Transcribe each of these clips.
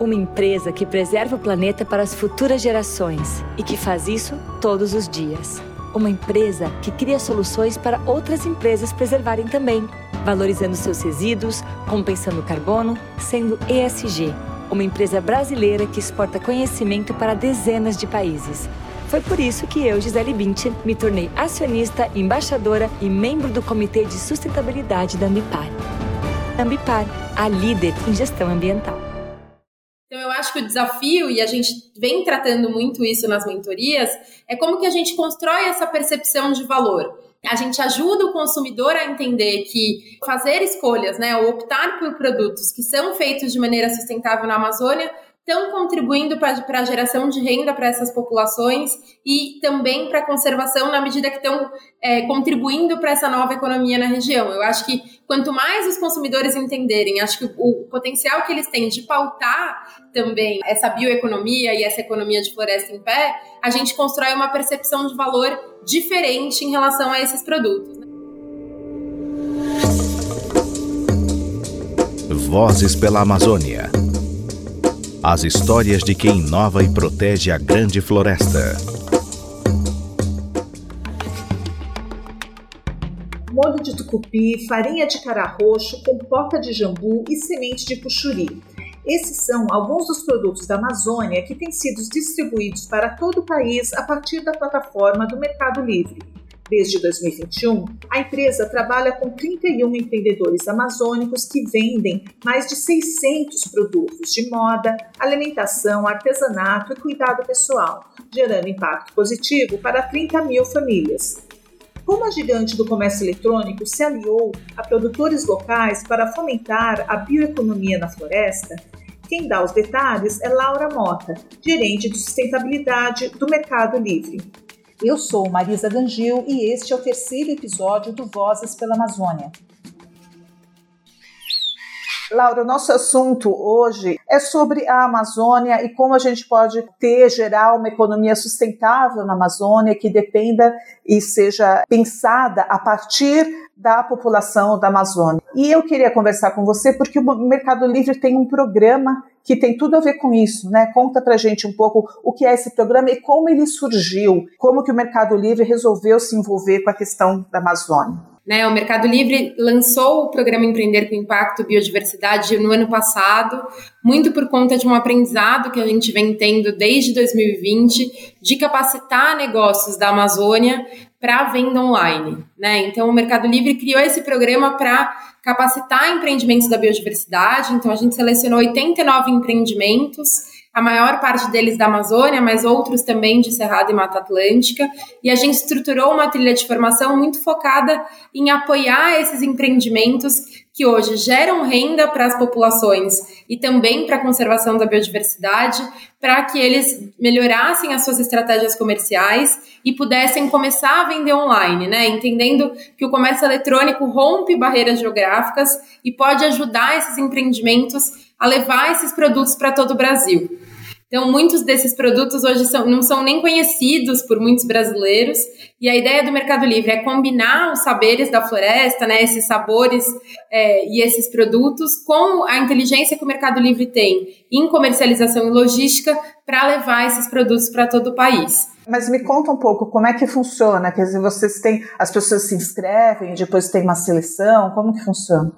Uma empresa que preserva o planeta para as futuras gerações e que faz isso todos os dias. Uma empresa que cria soluções para outras empresas preservarem também, valorizando seus resíduos, compensando o carbono, sendo ESG. Uma empresa brasileira que exporta conhecimento para dezenas de países. Foi por isso que eu, Gisele Bündchen, me tornei acionista, embaixadora e membro do Comitê de Sustentabilidade da Ambipar. Ambipar, a líder em gestão ambiental. Acho que o desafio, e a gente vem tratando muito isso nas mentorias, é como que a gente constrói essa percepção de valor. A gente ajuda o consumidor a entender que fazer escolhas, né, ou optar por produtos que são feitos de maneira sustentável na Amazônia, estão contribuindo para a geração de renda para essas populações e também para a conservação na medida que estão é, contribuindo para essa nova economia na região. Eu acho que quanto mais os consumidores entenderem, acho que o, o potencial que eles têm de pautar também essa bioeconomia e essa economia de floresta em pé, a gente constrói uma percepção de valor diferente em relação a esses produtos. Vozes pela Amazônia. As histórias de quem inova e protege a grande floresta. Molho de tucupi, farinha de cara roxo, compota de jambu e semente de puxuri. Esses são alguns dos produtos da Amazônia que têm sido distribuídos para todo o país a partir da plataforma do Mercado Livre. Desde 2021, a empresa trabalha com 31 empreendedores amazônicos que vendem mais de 600 produtos de moda, alimentação, artesanato e cuidado pessoal, gerando impacto positivo para 30 mil famílias. Como a gigante do comércio eletrônico se aliou a produtores locais para fomentar a bioeconomia na floresta, quem dá os detalhes é Laura Mota, gerente de sustentabilidade do Mercado Livre. Eu sou Marisa Gangil e este é o terceiro episódio do Vozes pela Amazônia. Laura, o nosso assunto hoje é sobre a Amazônia e como a gente pode ter, gerar uma economia sustentável na Amazônia que dependa e seja pensada a partir da população da Amazônia. E eu queria conversar com você porque o Mercado Livre tem um programa que tem tudo a ver com isso, né? Conta pra gente um pouco o que é esse programa e como ele surgiu, como que o Mercado Livre resolveu se envolver com a questão da Amazônia. Né, o Mercado Livre lançou o programa Empreender com Impacto Biodiversidade no ano passado, muito por conta de um aprendizado que a gente vem tendo desde 2020 de capacitar negócios da Amazônia para venda online. Né? Então, o Mercado Livre criou esse programa para capacitar empreendimentos da biodiversidade. Então, a gente selecionou 89 empreendimentos a maior parte deles da Amazônia, mas outros também de Cerrado e Mata Atlântica. E a gente estruturou uma trilha de formação muito focada em apoiar esses empreendimentos que hoje geram renda para as populações e também para a conservação da biodiversidade, para que eles melhorassem as suas estratégias comerciais e pudessem começar a vender online, né? Entendendo que o comércio eletrônico rompe barreiras geográficas e pode ajudar esses empreendimentos a levar esses produtos para todo o Brasil. Então, muitos desses produtos hoje são, não são nem conhecidos por muitos brasileiros. E a ideia do Mercado Livre é combinar os saberes da floresta, né, esses sabores é, e esses produtos, com a inteligência que o Mercado Livre tem em comercialização e logística para levar esses produtos para todo o país. Mas me conta um pouco como é que funciona. Quer dizer, vocês têm. As pessoas se inscrevem, depois tem uma seleção, como que funciona?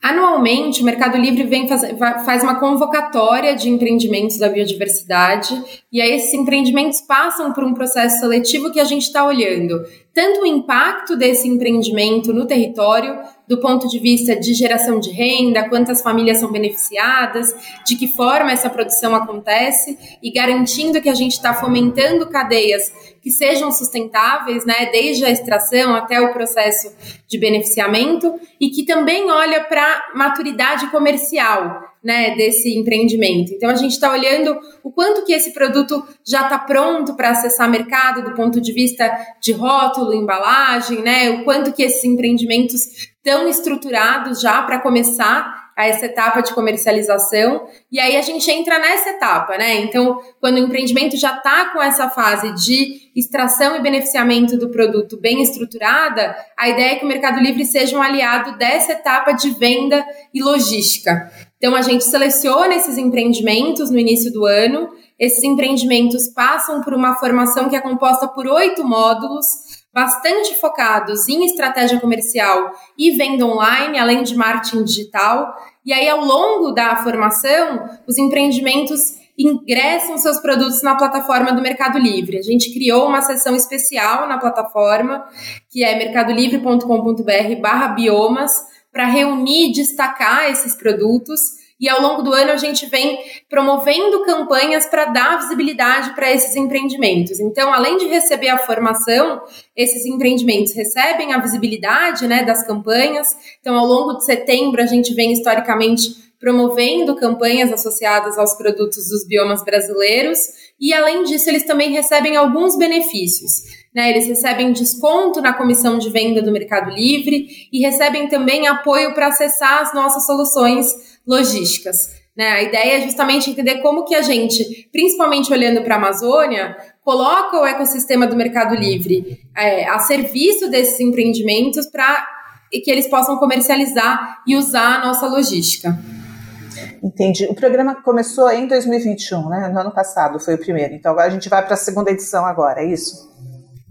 Anualmente, o Mercado Livre vem faz, faz uma convocatória de empreendimentos da biodiversidade, e aí esses empreendimentos passam por um processo seletivo que a gente está olhando tanto o impacto desse empreendimento no território, do ponto de vista de geração de renda, quantas famílias são beneficiadas, de que forma essa produção acontece e garantindo que a gente está fomentando cadeias que sejam sustentáveis, né, desde a extração até o processo de beneficiamento e que também olha para maturidade comercial né, desse empreendimento. Então a gente está olhando o quanto que esse produto já está pronto para acessar mercado do ponto de vista de rótulo, embalagem, né, o quanto que esses empreendimentos estão estruturados já para começar a essa etapa de comercialização. E aí a gente entra nessa etapa, né? Então, quando o empreendimento já está com essa fase de extração e beneficiamento do produto bem estruturada, a ideia é que o Mercado Livre seja um aliado dessa etapa de venda e logística. Então, a gente seleciona esses empreendimentos no início do ano. Esses empreendimentos passam por uma formação que é composta por oito módulos, bastante focados em estratégia comercial e venda online, além de marketing digital. E aí, ao longo da formação, os empreendimentos ingressam seus produtos na plataforma do Mercado Livre. A gente criou uma seção especial na plataforma, que é mercadolivre.com.br biomas, para reunir e destacar esses produtos. E ao longo do ano a gente vem promovendo campanhas para dar visibilidade para esses empreendimentos. Então, além de receber a formação, esses empreendimentos recebem a visibilidade né, das campanhas. Então, ao longo de setembro, a gente vem historicamente promovendo campanhas associadas aos produtos dos biomas brasileiros. E, além disso, eles também recebem alguns benefícios. Né? Eles recebem desconto na comissão de venda do Mercado Livre e recebem também apoio para acessar as nossas soluções logísticas. Né? A ideia é justamente entender como que a gente, principalmente olhando para a Amazônia, coloca o ecossistema do Mercado Livre é, a serviço desses empreendimentos para que eles possam comercializar e usar a nossa logística. Entendi. O programa começou em 2021, né? No ano passado foi o primeiro. Então agora a gente vai para a segunda edição agora, é isso?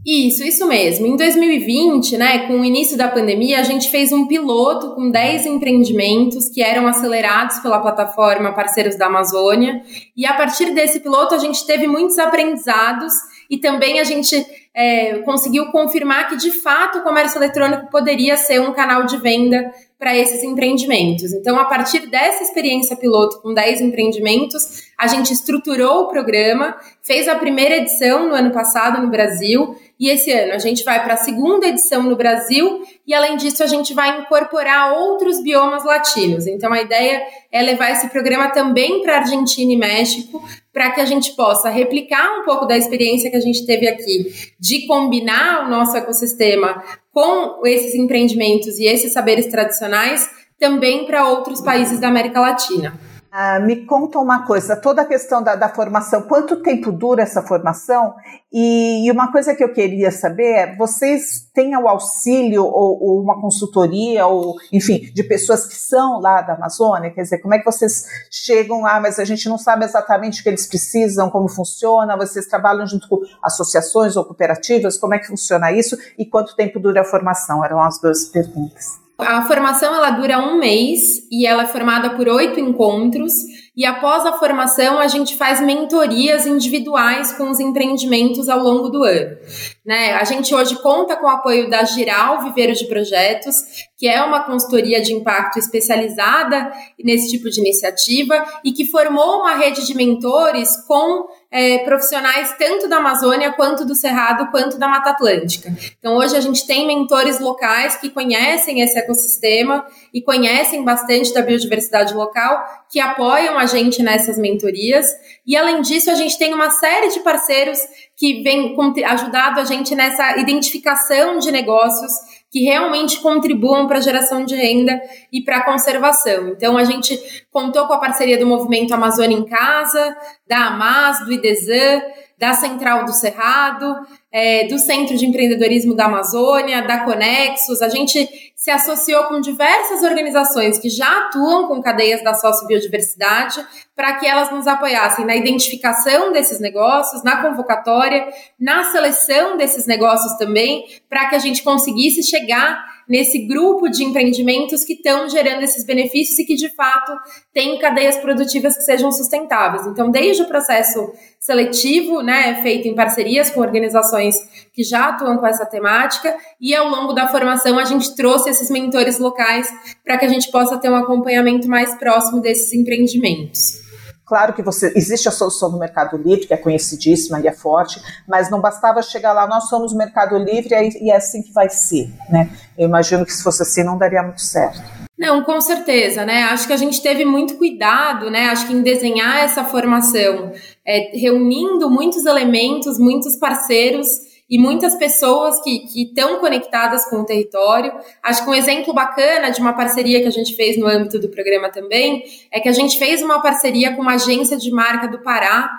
Isso, isso mesmo. Em 2020, né, com o início da pandemia, a gente fez um piloto com 10 empreendimentos que eram acelerados pela plataforma Parceiros da Amazônia. E a partir desse piloto, a gente teve muitos aprendizados e também a gente é, conseguiu confirmar que, de fato, o comércio eletrônico poderia ser um canal de venda para esses empreendimentos. Então, a partir dessa experiência piloto com 10 empreendimentos, a gente estruturou o programa, fez a primeira edição no ano passado no Brasil, e esse ano a gente vai para a segunda edição no Brasil, e além disso, a gente vai incorporar outros biomas latinos. Então, a ideia é levar esse programa também para Argentina e México, para que a gente possa replicar um pouco da experiência que a gente teve aqui, de combinar o nosso ecossistema com esses empreendimentos e esses saberes tradicionais também para outros países da América Latina. Ah, me conta uma coisa, toda a questão da, da, formação, quanto tempo dura essa formação? E, e, uma coisa que eu queria saber é, vocês têm o auxílio ou, ou, uma consultoria, ou enfim, de pessoas que são lá da Amazônia? Quer dizer, como é que vocês chegam lá, mas a gente não sabe exatamente o que eles precisam, como funciona, vocês trabalham junto com associações ou cooperativas, como é que funciona isso e quanto tempo dura a formação? Eram as duas perguntas. A formação ela dura um mês e ela é formada por oito encontros. E após a formação, a gente faz mentorias individuais com os empreendimentos ao longo do ano. Né? A gente hoje conta com o apoio da Giral Viveiro de Projetos, que é uma consultoria de impacto especializada nesse tipo de iniciativa e que formou uma rede de mentores com é, profissionais tanto da Amazônia quanto do Cerrado quanto da Mata Atlântica. Então hoje a gente tem mentores locais que conhecem esse ecossistema e conhecem bastante da biodiversidade local, que apoiam a gente nessas mentorias. E além disso, a gente tem uma série de parceiros que vêm ajudado a gente nessa identificação de negócios que realmente contribuam para a geração de renda e para a conservação. Então, a gente contou com a parceria do Movimento Amazônia em Casa, da AMAS, do IDESAN, da Central do Cerrado, é, do Centro de Empreendedorismo da Amazônia, da Conexus. A gente se associou com diversas organizações que já atuam com cadeias da sociobiodiversidade para que elas nos apoiassem na identificação desses negócios, na convocatória, na seleção desses negócios também, para que a gente conseguisse chegar nesse grupo de empreendimentos que estão gerando esses benefícios e que, de fato, têm cadeias produtivas que sejam sustentáveis. Então, desde o processo seletivo, né, feito em parcerias com organizações que já atuam com essa temática, e ao longo da formação a gente trouxe esses mentores locais para que a gente possa ter um acompanhamento mais próximo desses empreendimentos. Claro que você existe a solução do Mercado Livre, que é conhecidíssima e é forte, mas não bastava chegar lá, nós somos Mercado Livre e é assim que vai ser, né? Eu imagino que se fosse assim não daria muito certo. Não, com certeza, né? Acho que a gente teve muito cuidado, né? Acho que em desenhar essa formação, é, reunindo muitos elementos, muitos parceiros e muitas pessoas que estão conectadas com o território. Acho que um exemplo bacana de uma parceria que a gente fez no âmbito do programa também é que a gente fez uma parceria com uma agência de marca do Pará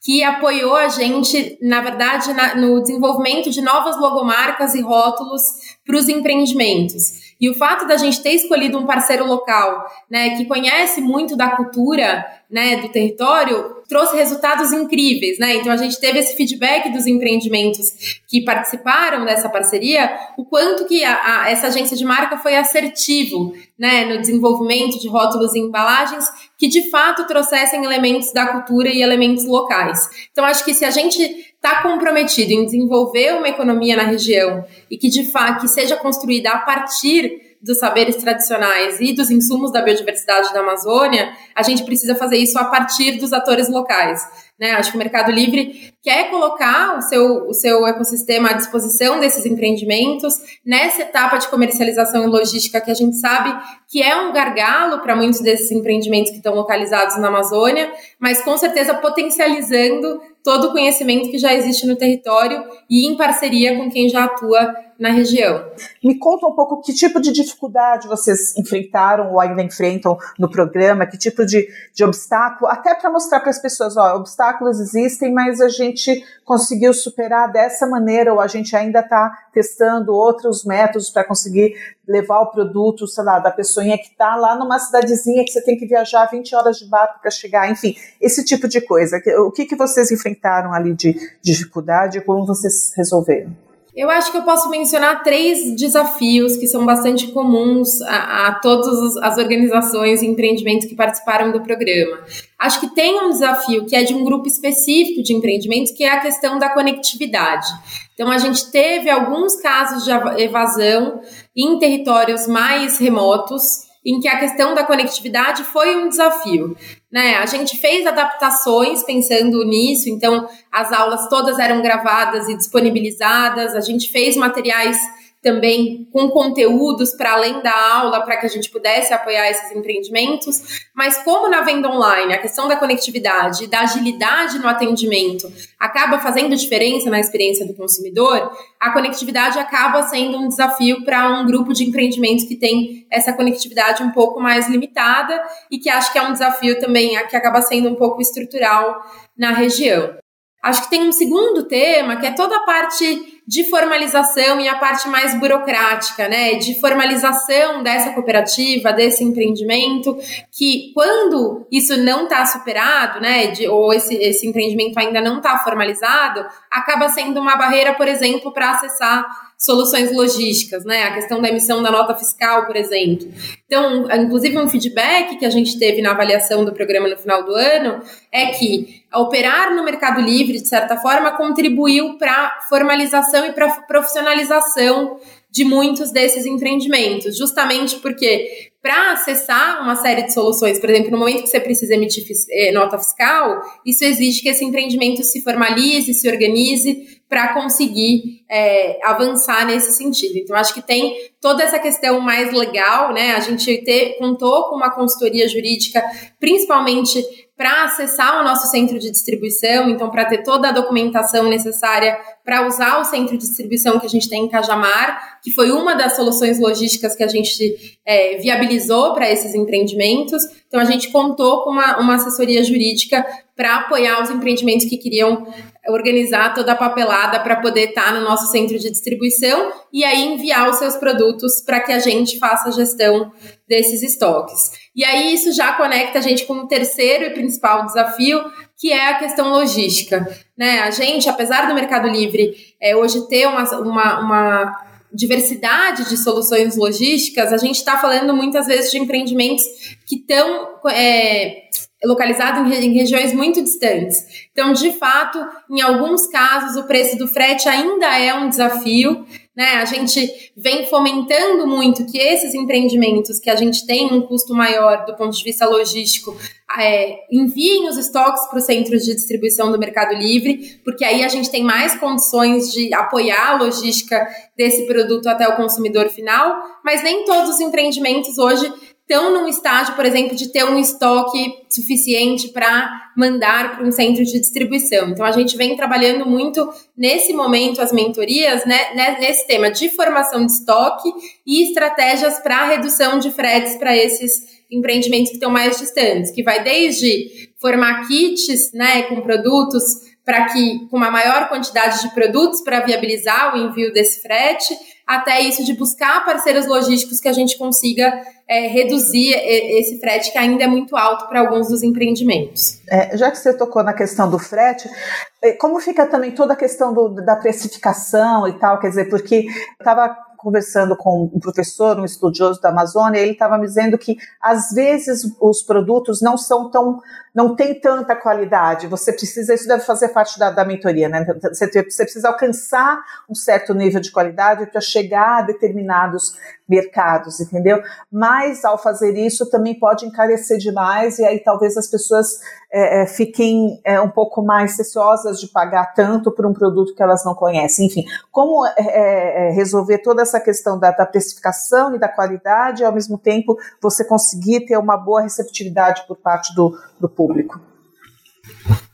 que apoiou a gente, na verdade, na, no desenvolvimento de novas logomarcas e rótulos para os empreendimentos. E o fato da gente ter escolhido um parceiro local, né, que conhece muito da cultura, né, do território, trouxe resultados incríveis, né? Então a gente teve esse feedback dos empreendimentos que participaram dessa parceria, o quanto que a, a, essa agência de marca foi assertivo, né, no desenvolvimento de rótulos e embalagens que de fato trouxessem elementos da cultura e elementos locais. Então acho que se a gente está comprometido em desenvolver uma economia na região e que de fato que seja construída a partir dos saberes tradicionais e dos insumos da biodiversidade da Amazônia, a gente precisa fazer isso a partir dos atores locais. Né? Acho que o Mercado Livre quer colocar o seu, o seu ecossistema à disposição desses empreendimentos nessa etapa de comercialização e logística que a gente sabe que é um gargalo para muitos desses empreendimentos que estão localizados na Amazônia, mas com certeza potencializando todo o conhecimento que já existe no território e em parceria com quem já atua na região. Me conta um pouco que tipo de dificuldade vocês enfrentaram ou ainda enfrentam no programa, que tipo de, de obstáculo, até para mostrar para as pessoas, ó, obstáculos existem, mas a gente conseguiu superar dessa maneira, ou a gente ainda está testando outros métodos para conseguir levar o produto, sei lá, da pessoinha que está lá numa cidadezinha que você tem que viajar 20 horas de barco para chegar, enfim, esse tipo de coisa. O que, que vocês enfrentaram ali de dificuldade e como vocês resolveram? Eu acho que eu posso mencionar três desafios que são bastante comuns a, a todas as organizações e empreendimentos que participaram do programa. Acho que tem um desafio que é de um grupo específico de empreendimentos, que é a questão da conectividade. Então, a gente teve alguns casos de evasão em territórios mais remotos, em que a questão da conectividade foi um desafio. Né? A gente fez adaptações pensando nisso, então as aulas todas eram gravadas e disponibilizadas, a gente fez materiais também com conteúdos para além da aula, para que a gente pudesse apoiar esses empreendimentos. Mas como na venda online, a questão da conectividade da agilidade no atendimento acaba fazendo diferença na experiência do consumidor, a conectividade acaba sendo um desafio para um grupo de empreendimentos que tem essa conectividade um pouco mais limitada e que acho que é um desafio também que acaba sendo um pouco estrutural na região. Acho que tem um segundo tema, que é toda a parte de formalização e a parte mais burocrática, né? De formalização dessa cooperativa, desse empreendimento, que quando isso não está superado, né? De, ou esse, esse empreendimento ainda não está formalizado, acaba sendo uma barreira, por exemplo, para acessar soluções logísticas, né? A questão da emissão da nota fiscal, por exemplo. Então, inclusive um feedback que a gente teve na avaliação do programa no final do ano é que operar no Mercado Livre, de certa forma, contribuiu para a e para profissionalização de muitos desses empreendimentos, justamente porque para acessar uma série de soluções, por exemplo, no momento que você precisa emitir eh, nota fiscal, isso exige que esse empreendimento se formalize, se organize para conseguir é, avançar nesse sentido. Então, acho que tem toda essa questão mais legal, né? A gente ter, contou com uma consultoria jurídica, principalmente para acessar o nosso centro de distribuição, então para ter toda a documentação necessária para usar o centro de distribuição que a gente tem em Cajamar, que foi uma das soluções logísticas que a gente é, viabilizou para esses empreendimentos. Então a gente contou com uma, uma assessoria jurídica para apoiar os empreendimentos que queriam organizar toda a papelada para poder estar tá no nosso centro de distribuição e aí enviar os seus produtos para que a gente faça a gestão desses estoques. E aí isso já conecta a gente com o terceiro e principal desafio, que é a questão logística. Né? A gente, apesar do Mercado Livre é, hoje ter uma, uma, uma diversidade de soluções logísticas, a gente está falando muitas vezes de empreendimentos que estão é, localizados em, em, regiões muito distantes. Então, de fato, em alguns casos, o preço do frete ainda é um desafio. Né? A gente vem fomentando muito que esses empreendimentos que a gente tem um custo maior do ponto de vista logístico é, enviem os estoques para os centros de distribuição do Mercado Livre, porque aí a gente tem mais condições de apoiar a logística desse produto até o consumidor final, mas nem todos os empreendimentos hoje estão num estágio, por exemplo, de ter um estoque suficiente para mandar para um centro de distribuição. Então, a gente vem trabalhando muito nesse momento as mentorias, né, né nesse tema de formação de estoque e estratégias para redução de fretes para esses empreendimentos que estão mais distantes, que vai desde formar kits, né, com produtos para que com uma maior quantidade de produtos para viabilizar o envio desse frete, até isso de buscar parceiros logísticos que a gente consiga é, reduzir esse frete que ainda é muito alto para alguns dos empreendimentos. É, já que você tocou na questão do frete, é, como fica também toda a questão do, da precificação e tal? Quer dizer, porque estava conversando com um professor, um estudioso da Amazônia, ele estava me dizendo que às vezes os produtos não são tão, não tem tanta qualidade. Você precisa, isso deve fazer parte da, da mentoria, né? Você, você precisa alcançar um certo nível de qualidade para chegar a determinados mercados, entendeu? Mas ao fazer isso também pode encarecer demais e aí talvez as pessoas é, é, fiquem é, um pouco mais receosas de pagar tanto por um produto que elas não conhecem. Enfim, como é, é, é, resolver toda essa questão da, da precificação e da qualidade e ao mesmo tempo você conseguir ter uma boa receptividade por parte do, do público?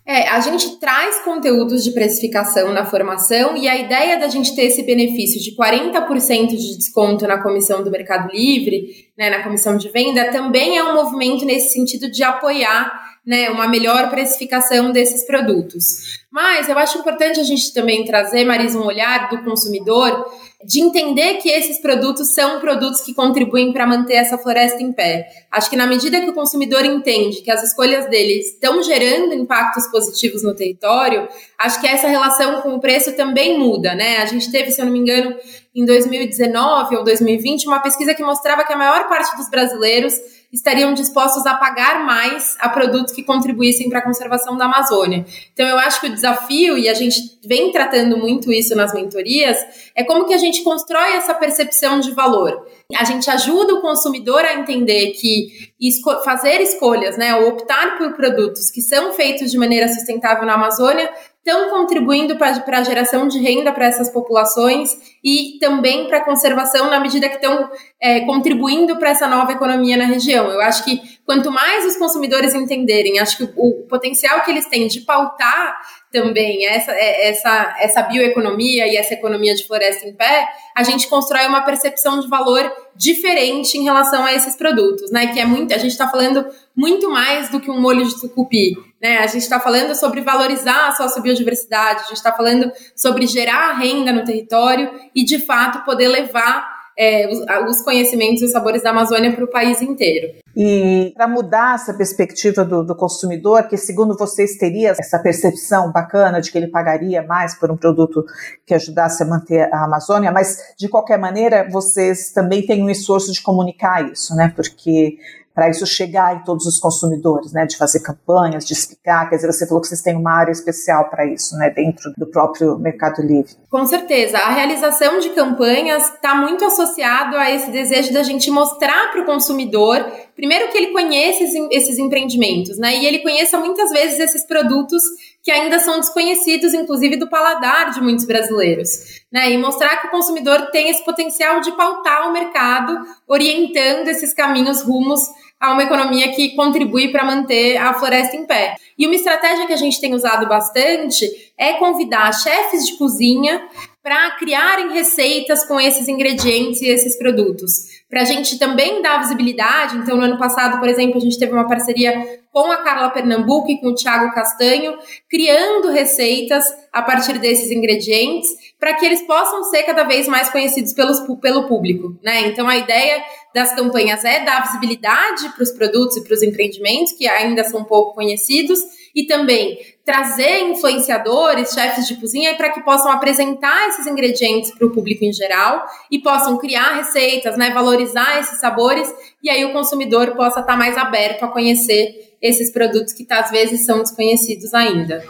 É, a gente traz conteúdos de precificação na formação e a ideia da gente ter esse benefício de 40% de desconto na comissão do Mercado Livre, né, na comissão de venda, também é um movimento nesse sentido de apoiar né, uma melhor precificação desses produtos. Mas eu acho importante a gente também trazer, Marisa, um olhar do consumidor de entender que esses produtos são produtos que contribuem para manter essa floresta em pé. Acho que na medida que o consumidor entende que as escolhas dele estão gerando impactos positivos no território, acho que essa relação com o preço também muda, né? A gente teve, se eu não me engano, em 2019 ou 2020, uma pesquisa que mostrava que a maior parte dos brasileiros estariam dispostos a pagar mais a produtos que contribuíssem para a conservação da Amazônia. Então, eu acho que o desafio, e a gente vem tratando muito isso nas mentorias, é como que a gente constrói essa percepção de valor. A gente ajuda o consumidor a entender que esco fazer escolhas, né, ou optar por produtos que são feitos de maneira sustentável na Amazônia, estão contribuindo para a geração de renda para essas populações e também para a conservação na medida que estão é, contribuindo para essa nova economia na região. Eu acho que quanto mais os consumidores entenderem, acho que o, o potencial que eles têm de pautar também essa, é, essa, essa bioeconomia e essa economia de floresta em pé, a gente constrói uma percepção de valor diferente em relação a esses produtos, né? Que é muito, a gente está falando muito mais do que um molho de tucupi, né? A gente está falando sobre valorizar a sociobiodiversidade, a gente está falando sobre gerar renda no território e, de fato, poder levar é, os, os, conhecimentos e os sabores da Amazônia para o país inteiro. E para mudar essa perspectiva do, do, consumidor, que segundo vocês teria essa percepção bacana de que ele pagaria mais por um produto que ajudasse a manter a Amazônia, mas de qualquer maneira vocês também têm um esforço de comunicar isso, né? Porque para isso chegar em todos os consumidores, né, de fazer campanhas, de explicar, quer dizer, você falou que vocês têm uma área especial para isso, né, dentro do próprio Mercado Livre. Com certeza, a realização de campanhas está muito associado a esse desejo da gente mostrar para o consumidor, primeiro que ele conheça esses empreendimentos, né, e ele conheça muitas vezes esses produtos que ainda são desconhecidos, inclusive do paladar de muitos brasileiros, né, e mostrar que o consumidor tem esse potencial de pautar o mercado, orientando esses caminhos rumos a uma economia que contribui para manter a floresta em pé. E uma estratégia que a gente tem usado bastante é convidar chefes de cozinha para criarem receitas com esses ingredientes e esses produtos. Para a gente também dar visibilidade, então no ano passado, por exemplo, a gente teve uma parceria com a Carla Pernambuco e com o Thiago Castanho, criando receitas a partir desses ingredientes, para que eles possam ser cada vez mais conhecidos pelos, pelo público. Né? Então a ideia das campanhas é dar visibilidade para os produtos e para os empreendimentos que ainda são pouco conhecidos e também trazer influenciadores, chefes de cozinha, para que possam apresentar esses ingredientes para o público em geral e possam criar receitas, né, valorizar esses sabores e aí o consumidor possa estar tá mais aberto a conhecer esses produtos que às vezes são desconhecidos ainda.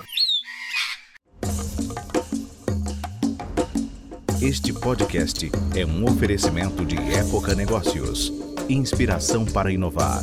Este podcast é um oferecimento de Época Negócios. Inspiração para inovar.